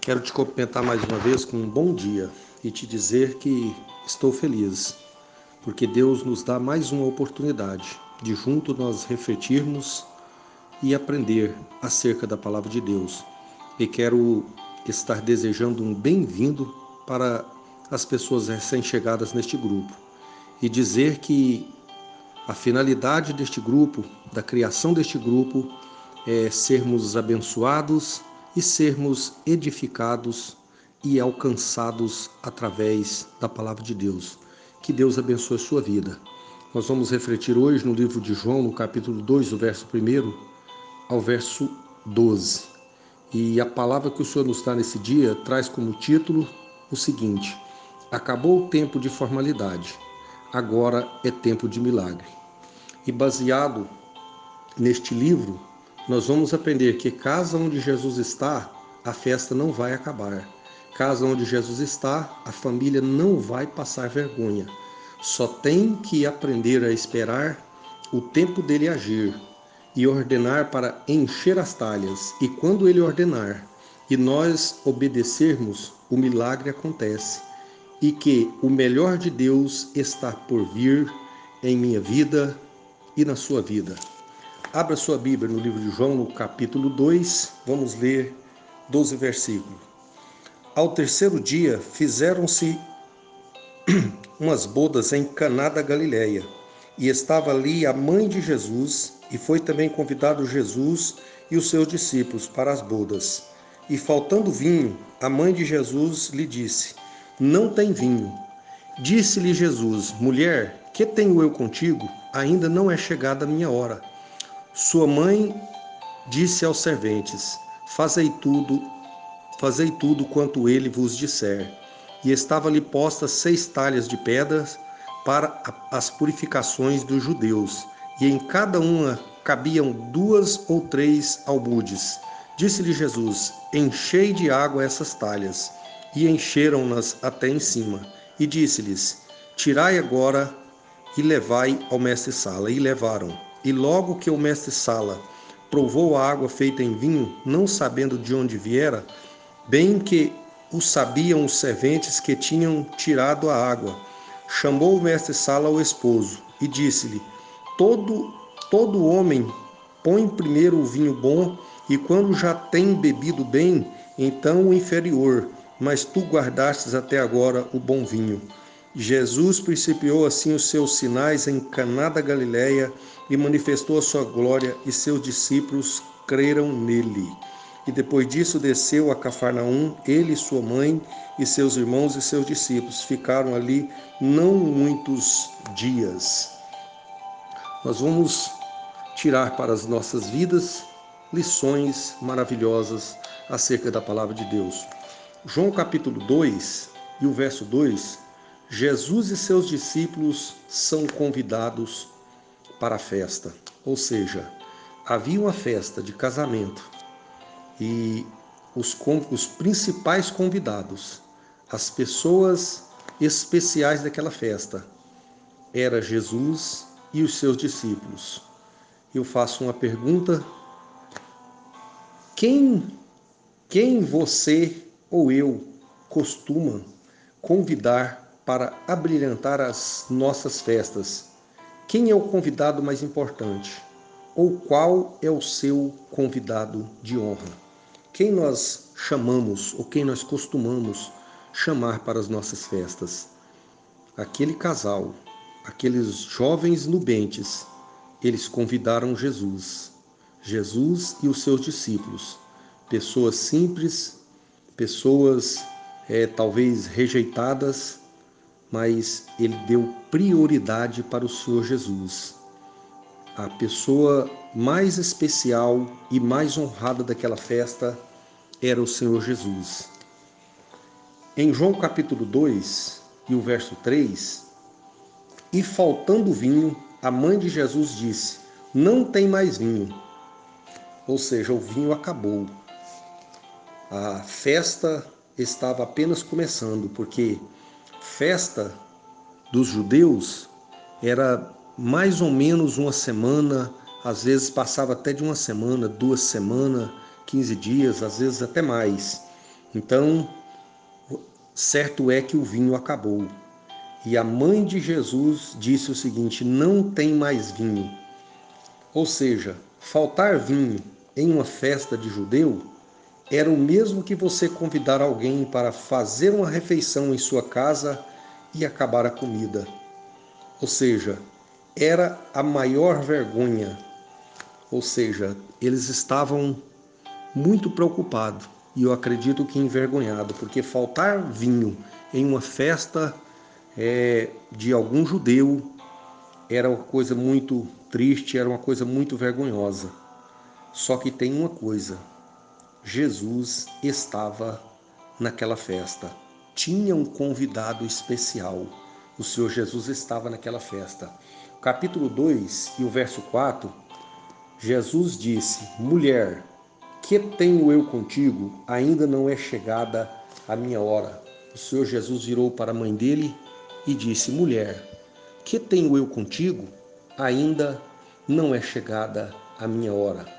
Quero te cumprimentar mais uma vez com um bom dia e te dizer que estou feliz, porque Deus nos dá mais uma oportunidade de junto nós refletirmos e aprender acerca da palavra de Deus. E quero estar desejando um bem-vindo para as pessoas recém-chegadas neste grupo e dizer que a finalidade deste grupo, da criação deste grupo, é sermos abençoados e sermos edificados e alcançados através da palavra de Deus. Que Deus abençoe a sua vida. Nós vamos refletir hoje no livro de João, no capítulo 2, do verso 1 ao verso 12. E a palavra que o Senhor nos dá nesse dia traz como título o seguinte: Acabou o tempo de formalidade, agora é tempo de milagre. E baseado neste livro, nós vamos aprender que casa onde Jesus está, a festa não vai acabar. Casa onde Jesus está, a família não vai passar vergonha. Só tem que aprender a esperar o tempo dele agir e ordenar para encher as talhas. E quando ele ordenar e nós obedecermos, o milagre acontece. E que o melhor de Deus está por vir em minha vida e na sua vida. Abra sua Bíblia no livro de João, no capítulo 2, vamos ler 12 versículos. Ao terceiro dia, fizeram-se umas bodas em Caná da Galileia, e estava ali a mãe de Jesus, e foi também convidado Jesus e os seus discípulos para as bodas. E faltando vinho, a mãe de Jesus lhe disse: Não tem vinho. Disse-lhe Jesus: Mulher, que tenho eu contigo? Ainda não é chegada a minha hora. Sua mãe disse aos serventes: Fazei tudo, fazei tudo quanto ele vos disser. E estava-lhe postas seis talhas de pedras para as purificações dos judeus, e em cada uma cabiam duas ou três albudes. Disse-lhe Jesus: Enchei de água essas talhas. E encheram-nas até em cima. E disse-lhes: Tirai agora e levai ao mestre-sala. E levaram. E logo que o mestre Sala provou a água feita em vinho, não sabendo de onde viera, bem que o sabiam os serventes que tinham tirado a água, chamou o mestre Sala ao esposo e disse-lhe: Todo todo homem põe primeiro o vinho bom e quando já tem bebido bem, então o inferior, mas tu guardastes até agora o bom vinho. Jesus principiou assim os seus sinais em Caná da Galileia e manifestou a sua glória, e seus discípulos creram nele. E depois disso desceu a Cafarnaum, ele sua mãe, e seus irmãos e seus discípulos. Ficaram ali não muitos dias. Nós vamos tirar para as nossas vidas lições maravilhosas acerca da palavra de Deus. João capítulo 2 e o verso 2 Jesus e seus discípulos são convidados para a festa. Ou seja, havia uma festa de casamento e os, os principais convidados, as pessoas especiais daquela festa, era Jesus e os seus discípulos. Eu faço uma pergunta: quem, quem você ou eu costuma convidar para abrilhantar as nossas festas. Quem é o convidado mais importante? Ou qual é o seu convidado de honra? Quem nós chamamos ou quem nós costumamos chamar para as nossas festas? Aquele casal, aqueles jovens nubentes, eles convidaram Jesus. Jesus e os seus discípulos, pessoas simples, pessoas é, talvez rejeitadas, mas ele deu prioridade para o Senhor Jesus. A pessoa mais especial e mais honrada daquela festa era o Senhor Jesus. Em João capítulo 2 e o verso 3, e faltando vinho, a mãe de Jesus disse: Não tem mais vinho. Ou seja, o vinho acabou. A festa estava apenas começando, porque festa dos judeus era mais ou menos uma semana, às vezes passava até de uma semana, duas semanas, 15 dias, às vezes até mais. Então, certo é que o vinho acabou. E a mãe de Jesus disse o seguinte: Não tem mais vinho. Ou seja, faltar vinho em uma festa de judeu era o mesmo que você convidar alguém para fazer uma refeição em sua casa e acabar a comida. Ou seja, era a maior vergonha. Ou seja, eles estavam muito preocupados e eu acredito que envergonhado, porque faltar vinho em uma festa é, de algum judeu era uma coisa muito triste, era uma coisa muito vergonhosa. Só que tem uma coisa: Jesus estava naquela festa. Tinha um convidado especial. O Senhor Jesus estava naquela festa. Capítulo 2 e o verso 4, Jesus disse: Mulher, que tenho eu contigo? Ainda não é chegada a minha hora. O Senhor Jesus virou para a mãe dele e disse: Mulher, que tenho eu contigo? Ainda não é chegada a minha hora.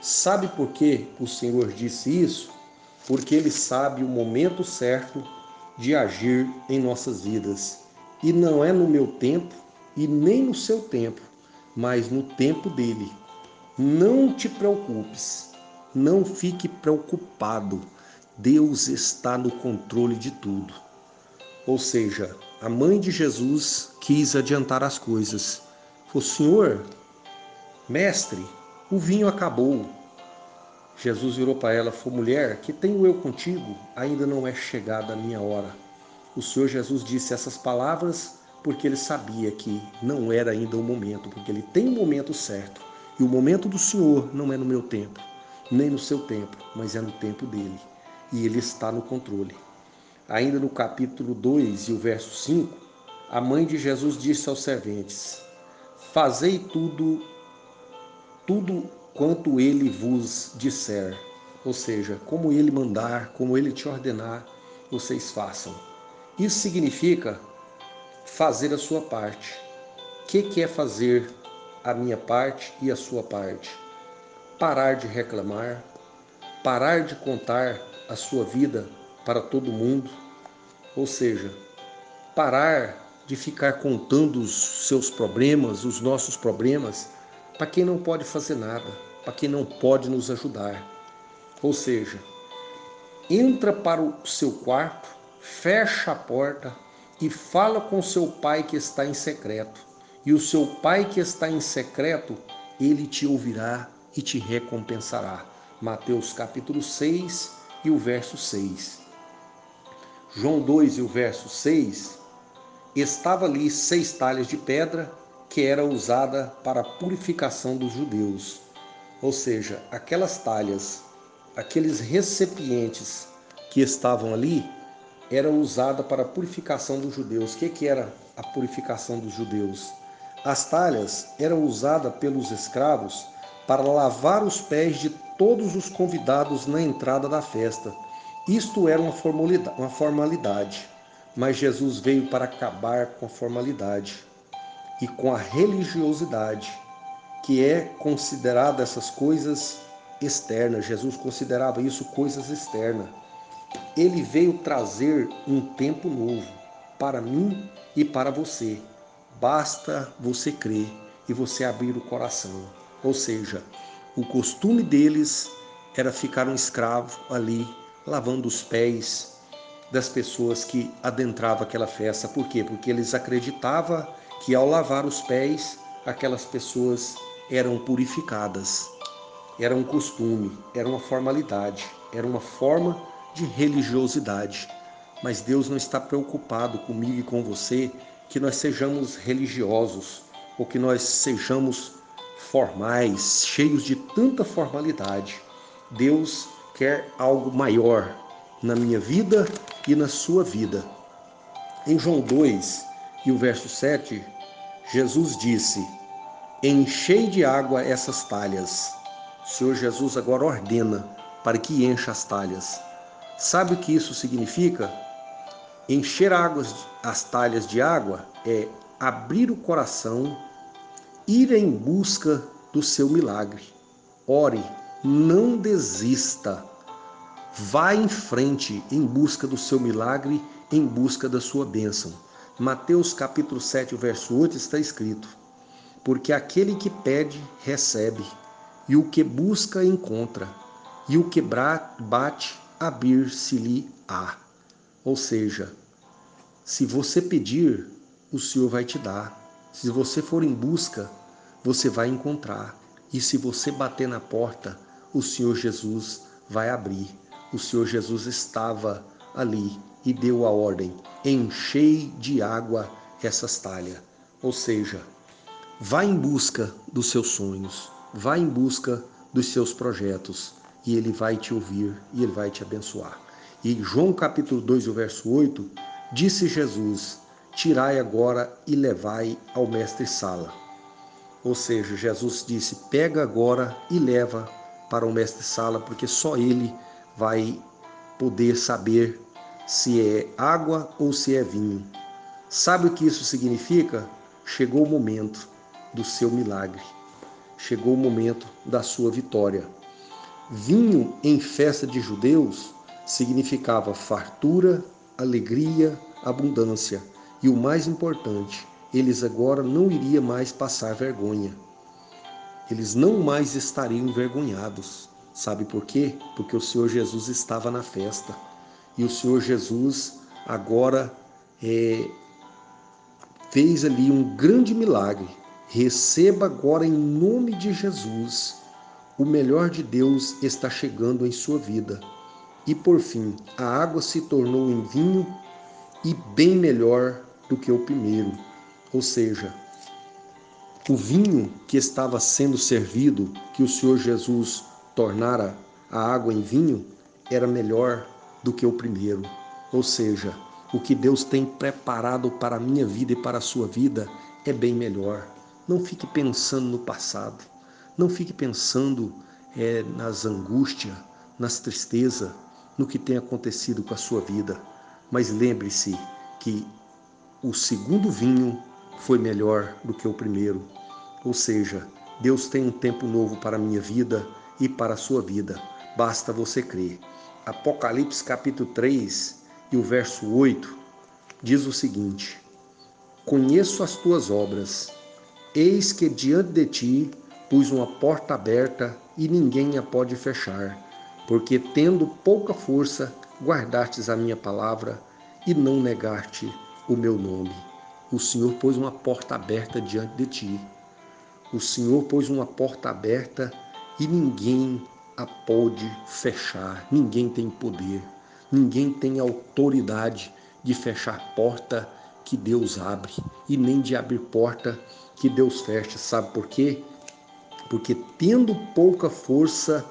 Sabe por que o Senhor disse isso? Porque Ele sabe o momento certo de agir em nossas vidas. E não é no meu tempo e nem no seu tempo, mas no tempo dele. Não te preocupes, não fique preocupado. Deus está no controle de tudo. Ou seja, a mãe de Jesus quis adiantar as coisas. O Senhor, mestre, o vinho acabou. Jesus virou para ela falou: Mulher, que tenho eu contigo? Ainda não é chegada a minha hora. O Senhor Jesus disse essas palavras porque ele sabia que não era ainda o momento, porque ele tem o um momento certo. E o momento do Senhor não é no meu tempo, nem no seu tempo, mas é no tempo dele. E ele está no controle. Ainda no capítulo 2 e o verso 5, a mãe de Jesus disse aos serventes: Fazei tudo tudo quanto ele vos disser, ou seja, como ele mandar, como ele te ordenar, vocês façam. Isso significa fazer a sua parte. O que, que é fazer a minha parte e a sua parte? Parar de reclamar, parar de contar a sua vida para todo mundo, ou seja, parar de ficar contando os seus problemas, os nossos problemas, para quem não pode fazer nada, para quem não pode nos ajudar. Ou seja, entra para o seu quarto, fecha a porta e fala com seu pai que está em secreto. E o seu pai que está em secreto, ele te ouvirá e te recompensará. Mateus capítulo 6 e o verso 6. João 2 e o verso 6, estava ali seis talhas de pedra que era usada para a purificação dos judeus. Ou seja, aquelas talhas, aqueles recipientes que estavam ali, eram usadas para a purificação dos judeus. O que, que era a purificação dos judeus? As talhas eram usadas pelos escravos para lavar os pés de todos os convidados na entrada da festa. Isto era uma formalidade, mas Jesus veio para acabar com a formalidade e com a religiosidade, que é considerada essas coisas externas. Jesus considerava isso coisas externas. Ele veio trazer um tempo novo para mim e para você. Basta você crer e você abrir o coração. Ou seja, o costume deles era ficar um escravo ali, lavando os pés das pessoas que adentravam aquela festa. Por quê? Porque eles acreditavam que ao lavar os pés, aquelas pessoas eram purificadas. Era um costume, era uma formalidade, era uma forma de religiosidade. Mas Deus não está preocupado comigo e com você que nós sejamos religiosos ou que nós sejamos formais, cheios de tanta formalidade. Deus quer algo maior na minha vida e na sua vida. Em João 2, e o verso 7, Jesus disse: Enchei de água essas talhas. O Senhor Jesus agora ordena para que encha as talhas. Sabe o que isso significa? Encher águas, as talhas de água é abrir o coração, ir em busca do seu milagre. Ore, não desista. Vá em frente em busca do seu milagre, em busca da sua bênção. Mateus capítulo 7, verso 8 está escrito: Porque aquele que pede, recebe, e o que busca, encontra, e o que bate, abrir-se-lhe-á. Ou seja, se você pedir, o Senhor vai te dar. Se você for em busca, você vai encontrar. E se você bater na porta, o Senhor Jesus vai abrir. O Senhor Jesus estava ali e deu a ordem: enchei de água essas talhas. Ou seja, vá em busca dos seus sonhos, vá em busca dos seus projetos e ele vai te ouvir e ele vai te abençoar. E João capítulo 2, o verso 8, disse Jesus: Tirai agora e levai ao mestre Sala. Ou seja, Jesus disse: Pega agora e leva para o mestre Sala, porque só ele vai poder saber se é água ou se é vinho. Sabe o que isso significa? Chegou o momento do seu milagre. Chegou o momento da sua vitória. Vinho em festa de judeus significava fartura, alegria, abundância. E o mais importante, eles agora não iriam mais passar vergonha. Eles não mais estariam envergonhados. Sabe por quê? Porque o Senhor Jesus estava na festa. E o Senhor Jesus agora é, fez ali um grande milagre. Receba agora em nome de Jesus. O melhor de Deus está chegando em sua vida. E por fim, a água se tornou em vinho e bem melhor do que o primeiro. Ou seja, o vinho que estava sendo servido, que o Senhor Jesus tornara a água em vinho, era melhor do que o primeiro. Ou seja, o que Deus tem preparado para a minha vida e para a sua vida é bem melhor. Não fique pensando no passado. Não fique pensando é, nas angústias, nas tristezas, no que tem acontecido com a sua vida. Mas lembre-se que o segundo vinho foi melhor do que o primeiro. Ou seja, Deus tem um tempo novo para a minha vida e para a sua vida. Basta você crer. Apocalipse capítulo 3 e o verso 8 diz o seguinte: Conheço as tuas obras, eis que diante de ti pus uma porta aberta e ninguém a pode fechar, porque tendo pouca força, guardastes a minha palavra e não negaste o meu nome. O Senhor pôs uma porta aberta diante de ti. O Senhor pôs uma porta aberta e ninguém a pode fechar. Ninguém tem poder, ninguém tem autoridade de fechar porta que Deus abre e nem de abrir porta que Deus fecha. Sabe por quê? Porque tendo pouca força,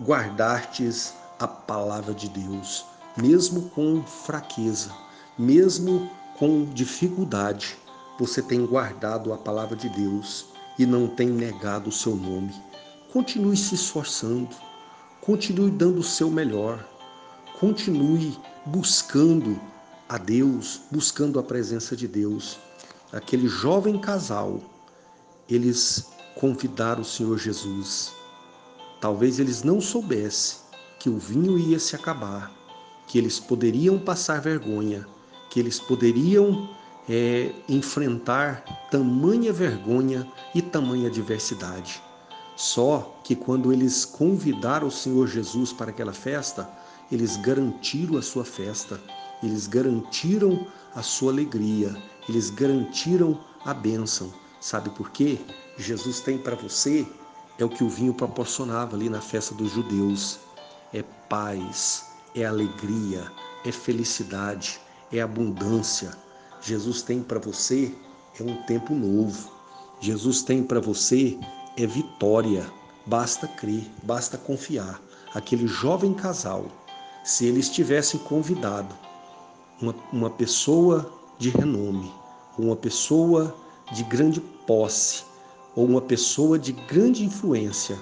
guardastes a palavra de Deus, mesmo com fraqueza, mesmo com dificuldade, você tem guardado a palavra de Deus e não tem negado o seu nome. Continue se esforçando, Continue dando o seu melhor. Continue buscando a Deus, buscando a presença de Deus. Aquele jovem casal, eles convidaram o Senhor Jesus. Talvez eles não soubessem que o vinho ia se acabar, que eles poderiam passar vergonha, que eles poderiam é, enfrentar tamanha vergonha e tamanha adversidade. Só que quando eles convidaram o Senhor Jesus para aquela festa, eles garantiram a sua festa, eles garantiram a sua alegria, eles garantiram a bênção. Sabe por quê? Jesus tem para você é o que o vinho proporcionava ali na festa dos judeus. É paz, é alegria, é felicidade, é abundância. Jesus tem para você é um tempo novo. Jesus tem para você é vitória. Basta crer, basta confiar. Aquele jovem casal, se eles tivessem convidado uma, uma pessoa de renome, uma pessoa de grande posse, ou uma pessoa de grande influência,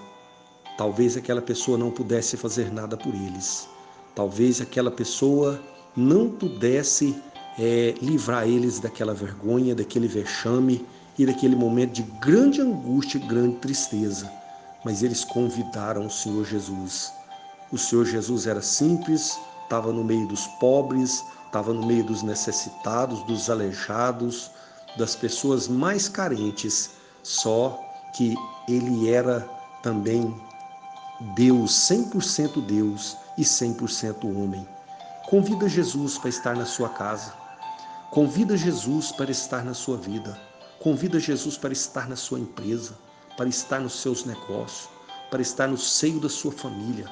talvez aquela pessoa não pudesse fazer nada por eles. Talvez aquela pessoa não pudesse é, livrar eles daquela vergonha, daquele vexame e daquele momento de grande angústia grande tristeza. Mas eles convidaram o Senhor Jesus. O Senhor Jesus era simples, estava no meio dos pobres, estava no meio dos necessitados, dos aleijados, das pessoas mais carentes, só que ele era também Deus, 100% Deus e 100% homem. Convida Jesus para estar na sua casa. Convida Jesus para estar na sua vida. Convida Jesus para estar na sua empresa, para estar nos seus negócios, para estar no seio da sua família.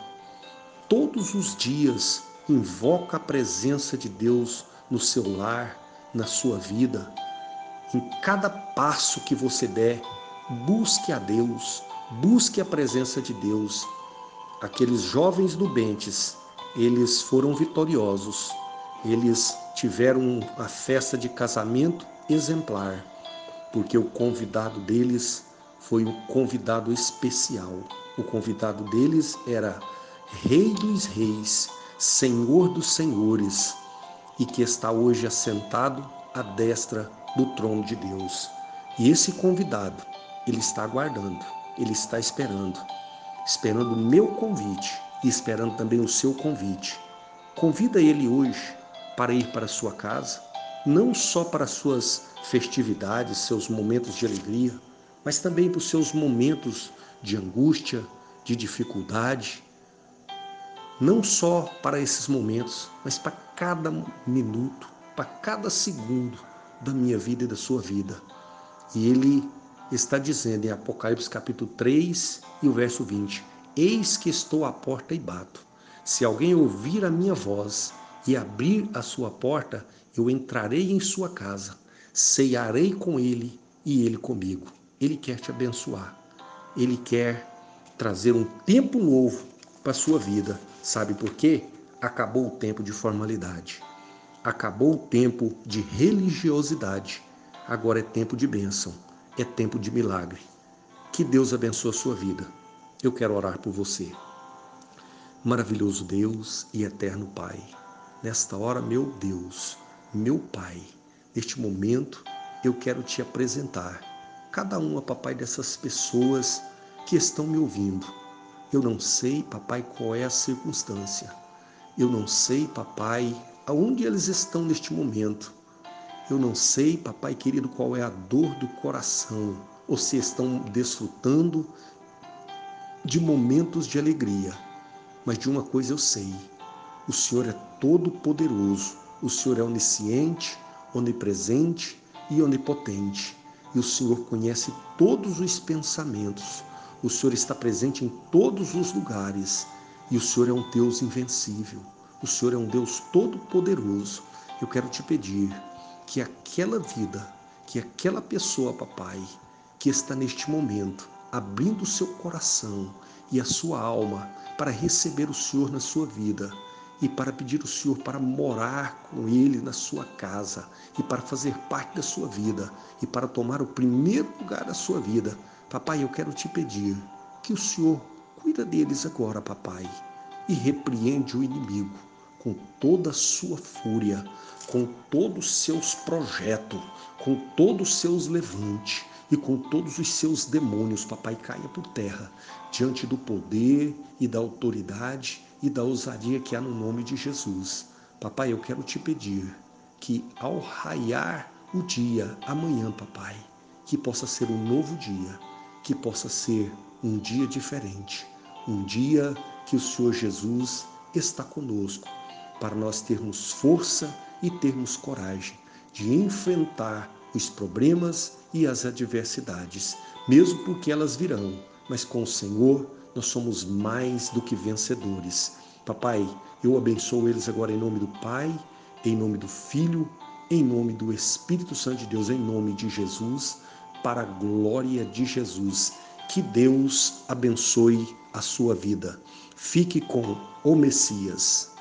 Todos os dias invoca a presença de Deus no seu lar, na sua vida. Em cada passo que você der, busque a Deus, busque a presença de Deus. Aqueles jovens nubentes, eles foram vitoriosos. Eles tiveram a festa de casamento exemplar porque o convidado deles foi um convidado especial. O convidado deles era Rei dos Reis, Senhor dos Senhores, e que está hoje assentado à destra do trono de Deus. E esse convidado, ele está aguardando, ele está esperando, esperando o meu convite e esperando também o seu convite. Convida ele hoje para ir para a sua casa, não só para suas festividades, seus momentos de alegria, mas também para os seus momentos de angústia, de dificuldade. Não só para esses momentos, mas para cada minuto, para cada segundo da minha vida e da sua vida. E ele está dizendo em Apocalipse capítulo 3 e o verso 20: Eis que estou à porta e bato. Se alguém ouvir a minha voz e abrir a sua porta, eu entrarei em sua casa, ceiarei com ele e ele comigo. Ele quer te abençoar. Ele quer trazer um tempo novo para a sua vida. Sabe por quê? Acabou o tempo de formalidade. Acabou o tempo de religiosidade. Agora é tempo de bênção. É tempo de milagre. Que Deus abençoe a sua vida. Eu quero orar por você. Maravilhoso Deus e eterno Pai. Nesta hora, meu Deus, meu Pai, neste momento eu quero te apresentar cada uma, papai, dessas pessoas que estão me ouvindo. Eu não sei, papai, qual é a circunstância. Eu não sei, papai, aonde eles estão neste momento. Eu não sei, papai querido, qual é a dor do coração, ou se estão desfrutando de momentos de alegria. Mas de uma coisa eu sei: o Senhor é todo poderoso o Senhor é onisciente, onipresente e onipotente. E o Senhor conhece todos os pensamentos. O Senhor está presente em todos os lugares. E o Senhor é um Deus invencível. O Senhor é um Deus todo-poderoso. Eu quero te pedir que aquela vida, que aquela pessoa, papai, que está neste momento abrindo o seu coração e a sua alma para receber o Senhor na sua vida, e para pedir ao Senhor para morar com Ele na sua casa e para fazer parte da sua vida e para tomar o primeiro lugar da sua vida. Papai, eu quero te pedir que o Senhor cuida deles agora, papai, e repreende o inimigo com toda a sua fúria, com todos os seus projetos, com todos os seus levantes e com todos os seus demônios, papai, caia por terra diante do poder e da autoridade e da ousadia que há no nome de Jesus. Papai, eu quero te pedir que ao raiar o dia amanhã, papai, que possa ser um novo dia, que possa ser um dia diferente, um dia que o Senhor Jesus está conosco, para nós termos força e termos coragem de enfrentar os problemas e as adversidades, mesmo porque elas virão, mas com o Senhor nós somos mais do que vencedores. Papai, eu abençoo eles agora em nome do Pai, em nome do Filho, em nome do Espírito Santo de Deus, em nome de Jesus, para a glória de Jesus. Que Deus abençoe a sua vida. Fique com o Messias.